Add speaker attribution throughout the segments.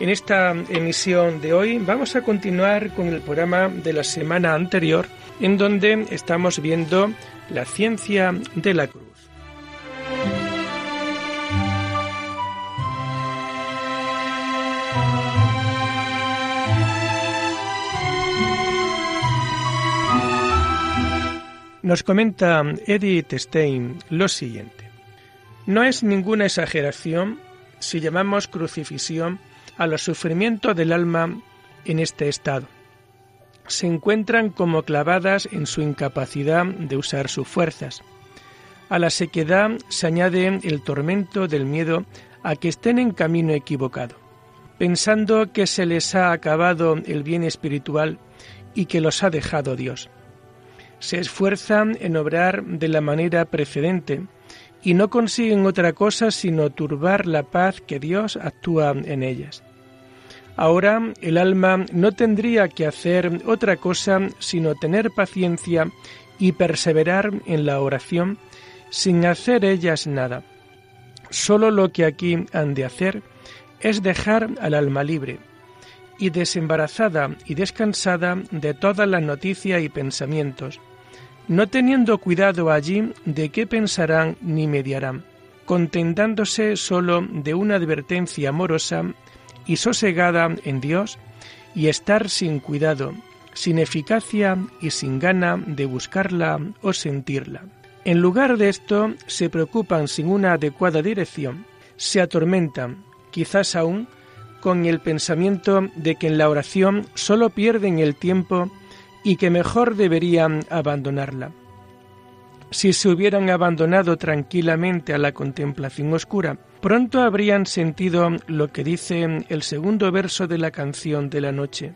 Speaker 1: En esta emisión de hoy vamos a continuar con el programa de la semana anterior, en donde estamos viendo la ciencia de la cruz. Nos comenta Edith Stein lo siguiente. No es ninguna exageración si llamamos crucifixión a los sufrimientos del alma en este estado. Se encuentran como clavadas en su incapacidad de usar sus fuerzas. A la sequedad se añade el tormento del miedo a que estén en camino equivocado, pensando que se les ha acabado el bien espiritual y que los ha dejado Dios. Se esfuerzan en obrar de la manera precedente y no consiguen otra cosa sino turbar la paz que Dios actúa en ellas. Ahora el alma no tendría que hacer otra cosa sino tener paciencia y perseverar en la oración sin hacer ellas nada. Solo lo que aquí han de hacer es dejar al alma libre y desembarazada y descansada de todas las noticias y pensamientos, no teniendo cuidado allí de qué pensarán ni mediarán, contentándose sólo de una advertencia amorosa y sosegada en Dios y estar sin cuidado, sin eficacia y sin gana de buscarla o sentirla. En lugar de esto, se preocupan sin una adecuada dirección, se atormentan, quizás aún, con el pensamiento de que en la oración solo pierden el tiempo y que mejor deberían abandonarla. Si se hubieran abandonado tranquilamente a la contemplación oscura, pronto habrían sentido lo que dice el segundo verso de la canción de la noche,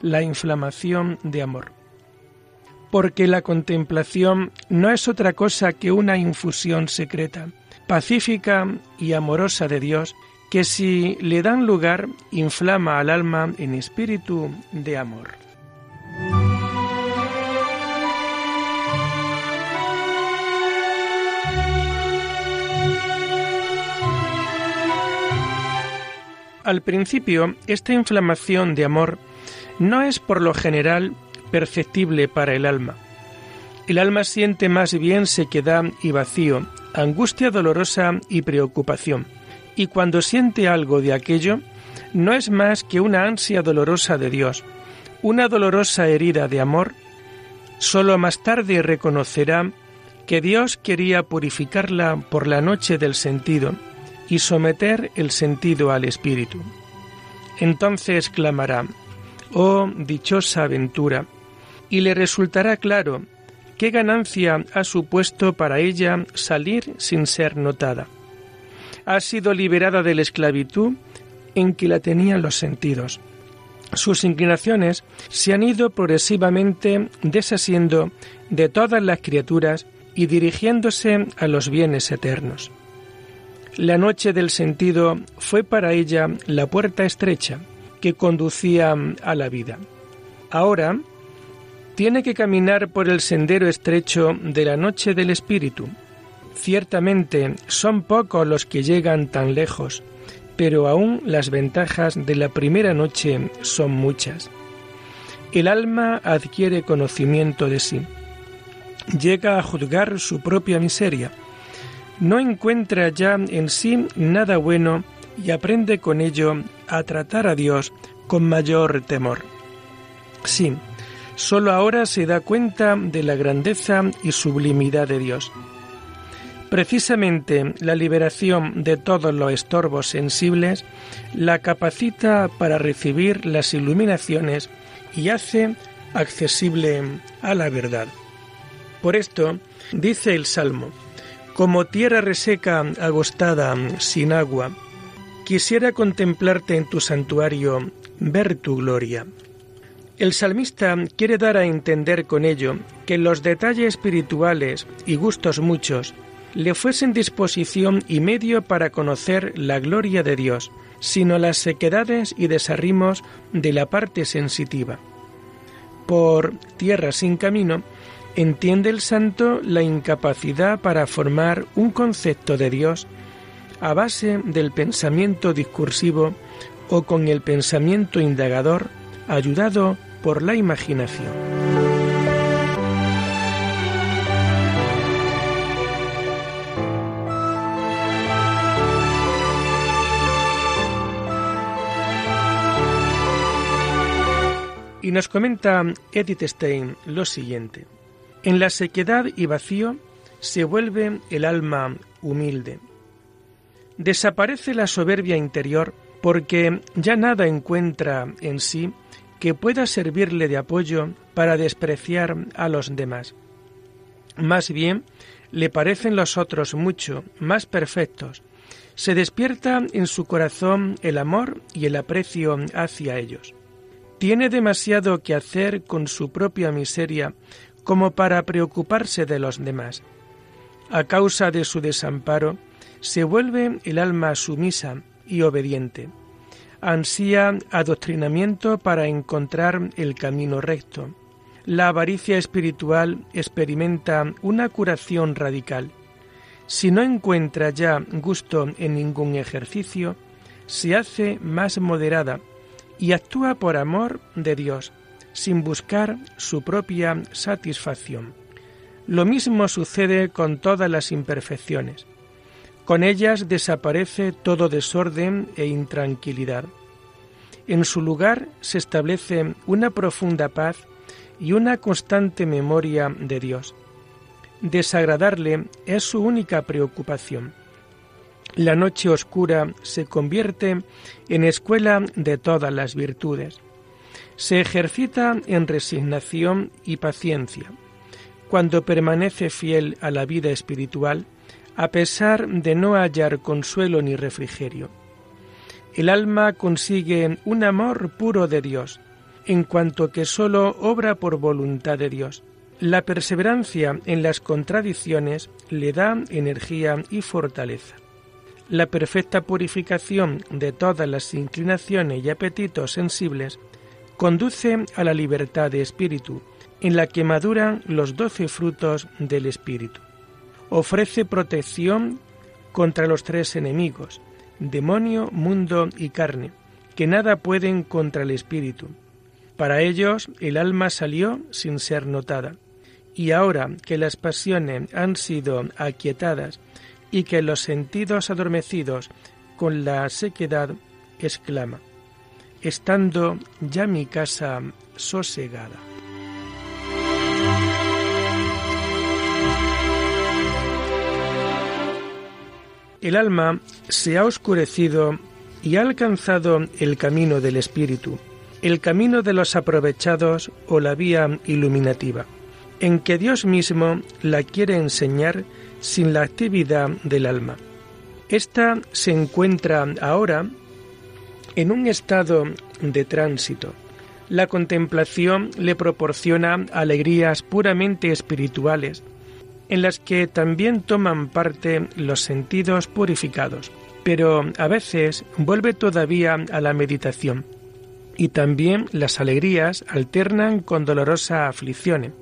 Speaker 1: la inflamación de amor. Porque la contemplación no es otra cosa que una infusión secreta, pacífica y amorosa de Dios, que si le dan lugar inflama al alma en espíritu de amor. Al principio, esta inflamación de amor no es por lo general perceptible para el alma. El alma siente más bien sequedad y vacío, angustia dolorosa y preocupación. Y cuando siente algo de aquello, no es más que una ansia dolorosa de Dios, una dolorosa herida de amor. Solo más tarde reconocerá que Dios quería purificarla por la noche del sentido y someter el sentido al espíritu. Entonces clamará, oh dichosa aventura, y le resultará claro qué ganancia ha supuesto para ella salir sin ser notada. Ha sido liberada de la esclavitud en que la tenían los sentidos. Sus inclinaciones se han ido progresivamente desasiendo de todas las criaturas y dirigiéndose a los bienes eternos. La noche del sentido fue para ella la puerta estrecha que conducía a la vida. Ahora tiene que caminar por el sendero estrecho de la noche del espíritu. Ciertamente son pocos los que llegan tan lejos, pero aún las ventajas de la primera noche son muchas. El alma adquiere conocimiento de sí. Llega a juzgar su propia miseria no encuentra ya en sí nada bueno y aprende con ello a tratar a Dios con mayor temor. Sí, sólo ahora se da cuenta de la grandeza y sublimidad de Dios. Precisamente la liberación de todos los estorbos sensibles la capacita para recibir las iluminaciones y hace accesible a la verdad. Por esto, dice el Salmo, como tierra reseca, agostada, sin agua, Quisiera contemplarte en tu santuario, ver tu gloria. El salmista quiere dar a entender con ello que los detalles espirituales y gustos muchos le fuesen disposición y medio para conocer la gloria de Dios, sino las sequedades y desarrimos de la parte sensitiva. Por tierra sin camino, entiende el santo la incapacidad para formar un concepto de Dios a base del pensamiento discursivo o con el pensamiento indagador ayudado por la imaginación. Y nos comenta Edith Stein lo siguiente. En la sequedad y vacío se vuelve el alma humilde. Desaparece la soberbia interior porque ya nada encuentra en sí que pueda servirle de apoyo para despreciar a los demás. Más bien, le parecen los otros mucho más perfectos. Se despierta en su corazón el amor y el aprecio hacia ellos. Tiene demasiado que hacer con su propia miseria como para preocuparse de los demás. A causa de su desamparo, se vuelve el alma sumisa y obediente ansía adoctrinamiento para encontrar el camino recto. La avaricia espiritual experimenta una curación radical. Si no encuentra ya gusto en ningún ejercicio, se hace más moderada y actúa por amor de Dios, sin buscar su propia satisfacción. Lo mismo sucede con todas las imperfecciones. Con ellas desaparece todo desorden e intranquilidad. En su lugar se establece una profunda paz y una constante memoria de Dios. Desagradarle es su única preocupación. La noche oscura se convierte en escuela de todas las virtudes. Se ejercita en resignación y paciencia. Cuando permanece fiel a la vida espiritual, a pesar de no hallar consuelo ni refrigerio. El alma consigue un amor puro de Dios, en cuanto que sólo obra por voluntad de Dios. La perseverancia en las contradicciones le da energía y fortaleza. La perfecta purificación de todas las inclinaciones y apetitos sensibles conduce a la libertad de espíritu, en la que maduran los doce frutos del espíritu ofrece protección contra los tres enemigos, demonio, mundo y carne, que nada pueden contra el espíritu. Para ellos el alma salió sin ser notada, y ahora que las pasiones han sido aquietadas y que los sentidos adormecidos con la sequedad, exclama, estando ya mi casa sosegada. El alma se ha oscurecido y ha alcanzado el camino del espíritu, el camino de los aprovechados o la vía iluminativa, en que Dios mismo la quiere enseñar sin la actividad del alma. Esta se encuentra ahora en un estado de tránsito. La contemplación le proporciona alegrías puramente espirituales en las que también toman parte los sentidos purificados, pero a veces vuelve todavía a la meditación. Y también las alegrías alternan con dolorosa aflicciones.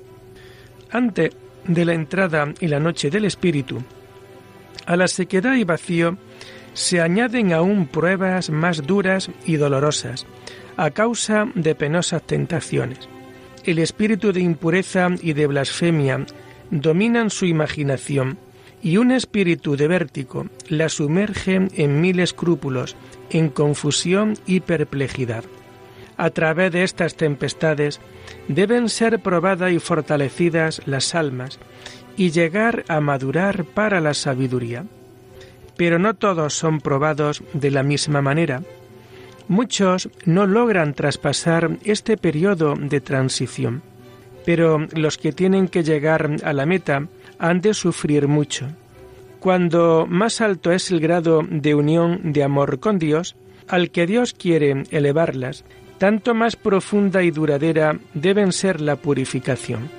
Speaker 1: Antes de la entrada y la noche del espíritu, a la sequedad y vacío se añaden aún pruebas más duras y dolorosas, a causa de penosas tentaciones. El espíritu de impureza y de blasfemia dominan su imaginación y un espíritu de vértigo la sumerge en mil escrúpulos, en confusión y perplejidad. A través de estas tempestades deben ser probadas y fortalecidas las almas y llegar a madurar para la sabiduría. Pero no todos son probados de la misma manera. Muchos no logran traspasar este periodo de transición pero los que tienen que llegar a la meta han de sufrir mucho. Cuando más alto es el grado de unión de amor con Dios, al que Dios quiere elevarlas, tanto más profunda y duradera deben ser la purificación,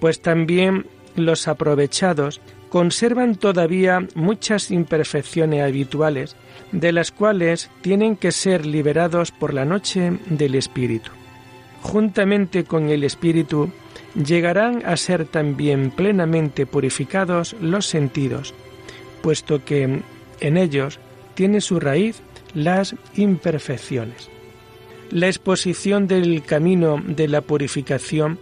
Speaker 1: pues también los aprovechados conservan todavía muchas imperfecciones habituales, de las cuales tienen que ser liberados por la noche del Espíritu. Juntamente con el Espíritu llegarán a ser también plenamente purificados los sentidos, puesto que en ellos tiene su raíz las imperfecciones. La exposición del camino de la purificación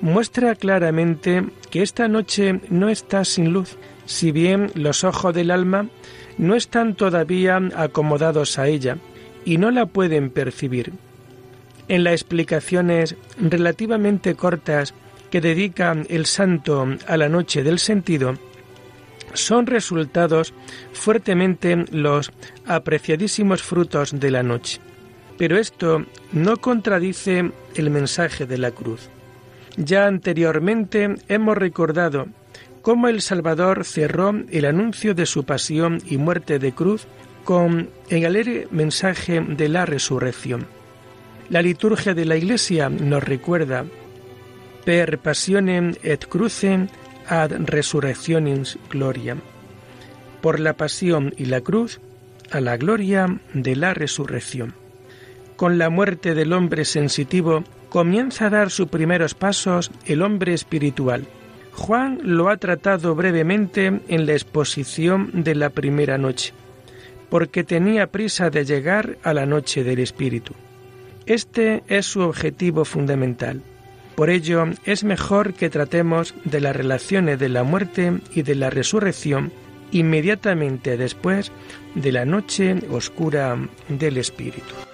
Speaker 1: muestra claramente que esta noche no está sin luz, si bien los ojos del alma no están todavía acomodados a ella y no la pueden percibir. En las explicaciones relativamente cortas que dedica el santo a la noche del sentido, son resultados fuertemente los apreciadísimos frutos de la noche. Pero esto no contradice el mensaje de la cruz. Ya anteriormente hemos recordado cómo el Salvador cerró el anuncio de su pasión y muerte de cruz con el alegre mensaje de la resurrección. La liturgia de la Iglesia nos recuerda per passionem et crucem ad resurrectionis gloria. Por la pasión y la cruz, a la gloria de la resurrección. Con la muerte del hombre sensitivo, comienza a dar sus primeros pasos el hombre espiritual. Juan lo ha tratado brevemente en la exposición de la primera noche, porque tenía prisa de llegar a la noche del Espíritu. Este es su objetivo fundamental. Por ello, es mejor que tratemos de las relaciones de la muerte y de la resurrección inmediatamente después de la noche oscura del Espíritu.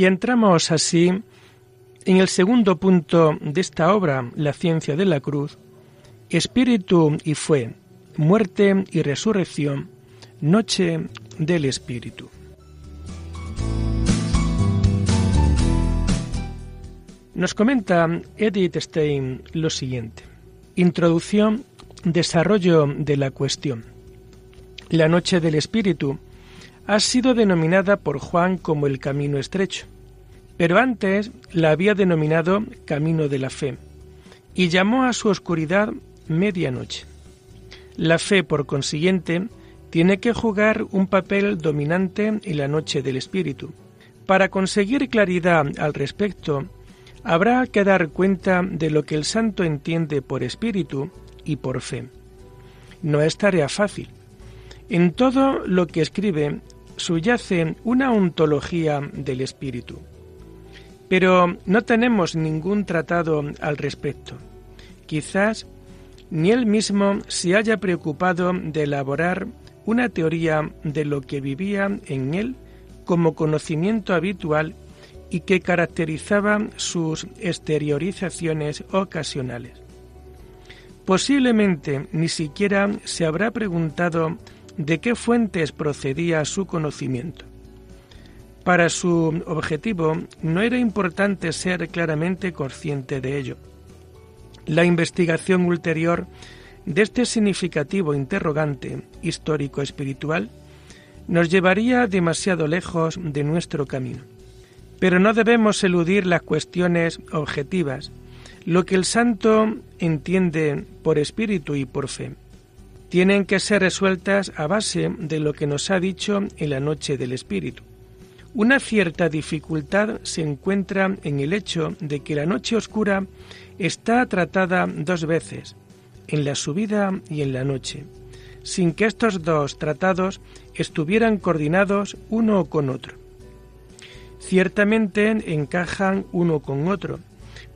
Speaker 1: Y entramos así en el segundo punto de esta obra, La ciencia de la cruz, Espíritu y fue, muerte y resurrección, noche del Espíritu. Nos comenta Edith Stein lo siguiente. Introducción, desarrollo de la cuestión. La noche del Espíritu ha sido denominada por Juan como el camino estrecho, pero antes la había denominado camino de la fe, y llamó a su oscuridad medianoche. La fe, por consiguiente, tiene que jugar un papel dominante en la noche del Espíritu. Para conseguir claridad al respecto, habrá que dar cuenta de lo que el santo entiende por espíritu y por fe. No es tarea fácil. En todo lo que escribe subyace una ontología del espíritu. Pero no tenemos ningún tratado al respecto. Quizás ni él mismo se haya preocupado de elaborar una teoría de lo que vivía en él como conocimiento habitual y que caracterizaba sus exteriorizaciones ocasionales. Posiblemente ni siquiera se habrá preguntado de qué fuentes procedía su conocimiento. Para su objetivo no era importante ser claramente consciente de ello. La investigación ulterior de este significativo interrogante histórico-espiritual nos llevaría demasiado lejos de nuestro camino. Pero no debemos eludir las cuestiones objetivas, lo que el santo entiende por espíritu y por fe tienen que ser resueltas a base de lo que nos ha dicho en la noche del Espíritu. Una cierta dificultad se encuentra en el hecho de que la noche oscura está tratada dos veces, en la subida y en la noche, sin que estos dos tratados estuvieran coordinados uno con otro. Ciertamente encajan uno con otro,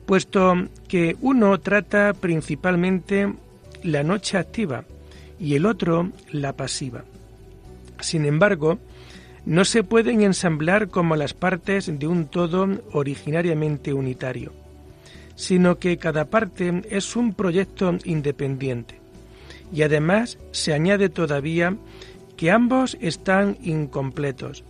Speaker 1: puesto que uno trata principalmente la noche activa y el otro la pasiva. Sin embargo, no se pueden ensamblar como las partes de un todo originariamente unitario, sino que cada parte es un proyecto independiente. Y además se añade todavía que ambos están incompletos.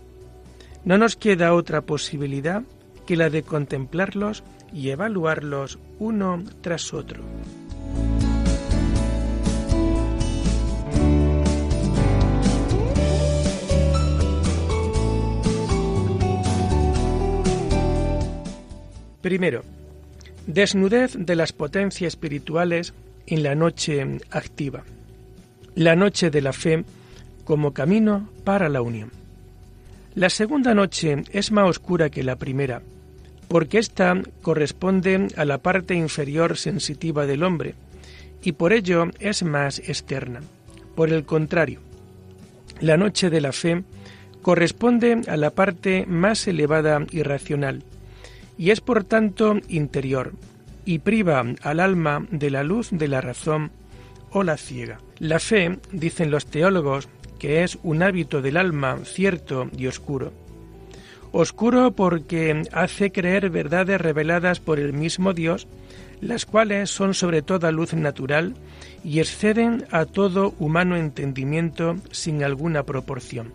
Speaker 1: No nos queda otra posibilidad que la de contemplarlos y evaluarlos uno tras otro. Primero, desnudez de las potencias espirituales en la noche activa. La noche de la fe como camino para la unión. La segunda noche es más oscura que la primera, porque ésta corresponde a la parte inferior sensitiva del hombre, y por ello es más externa. Por el contrario, la noche de la fe corresponde a la parte más elevada y racional, y es por tanto interior, y priva al alma de la luz de la razón o la ciega. La fe, dicen los teólogos, que es un hábito del alma cierto y oscuro. Oscuro porque hace creer verdades reveladas por el mismo Dios, las cuales son sobre toda luz natural y exceden a todo humano entendimiento sin alguna proporción.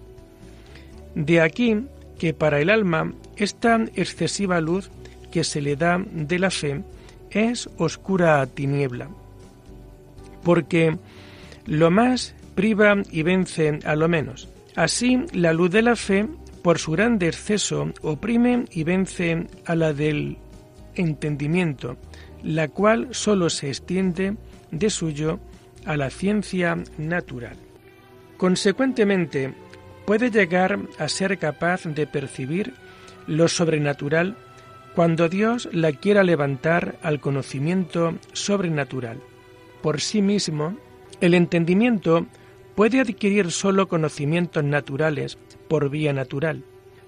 Speaker 1: De aquí que para el alma esta excesiva luz que se le da de la fe es oscura tiniebla, porque lo más priva y vence a lo menos. Así, la luz de la fe, por su grande exceso, oprime y vence a la del entendimiento, la cual sólo se extiende de suyo a la ciencia natural. Consecuentemente, puede llegar a ser capaz de percibir lo sobrenatural cuando Dios la quiera levantar al conocimiento sobrenatural. Por sí mismo, el entendimiento puede adquirir sólo conocimientos naturales por vía natural,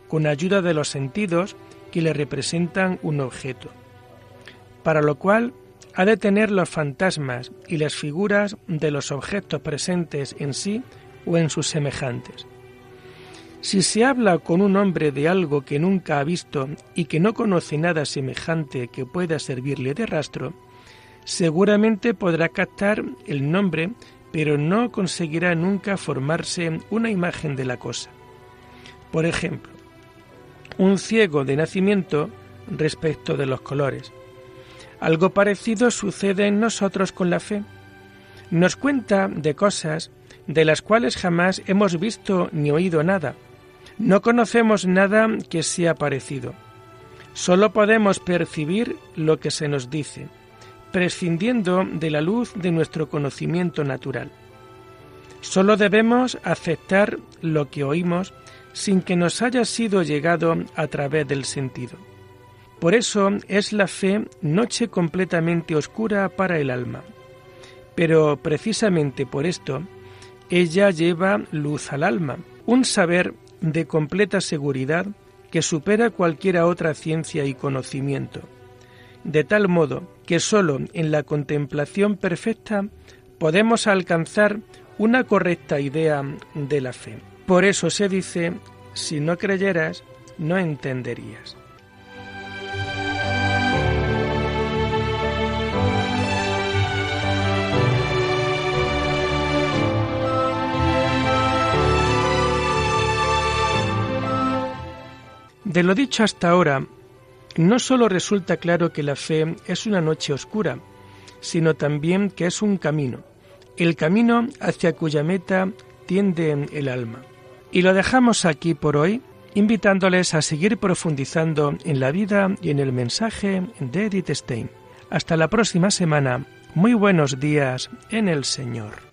Speaker 1: con ayuda de los sentidos que le representan un objeto, para lo cual ha de tener los fantasmas y las figuras de los objetos presentes en sí o en sus semejantes. Si se habla con un hombre de algo que nunca ha visto y que no conoce nada semejante que pueda servirle de rastro, seguramente podrá captar el nombre, pero no conseguirá nunca formarse una imagen de la cosa. Por ejemplo, un ciego de nacimiento respecto de los colores. Algo parecido sucede en nosotros con la fe. Nos cuenta de cosas de las cuales jamás hemos visto ni oído nada, no conocemos nada que sea parecido. Solo podemos percibir lo que se nos dice, prescindiendo de la luz de nuestro conocimiento natural. Solo debemos aceptar lo que oímos sin que nos haya sido llegado a través del sentido. Por eso es la fe noche completamente oscura para el alma. Pero precisamente por esto, ella lleva luz al alma, un saber de completa seguridad que supera cualquiera otra ciencia y conocimiento, de tal modo que sólo en la contemplación perfecta podemos alcanzar una correcta idea de la fe. Por eso se dice, si no creyeras, no entenderías. De lo dicho hasta ahora, no sólo resulta claro que la fe es una noche oscura, sino también que es un camino, el camino hacia cuya meta tiende el alma. Y lo dejamos aquí por hoy, invitándoles a seguir profundizando en la vida y en el mensaje de Edith Stein. Hasta la próxima semana. Muy buenos días en el Señor.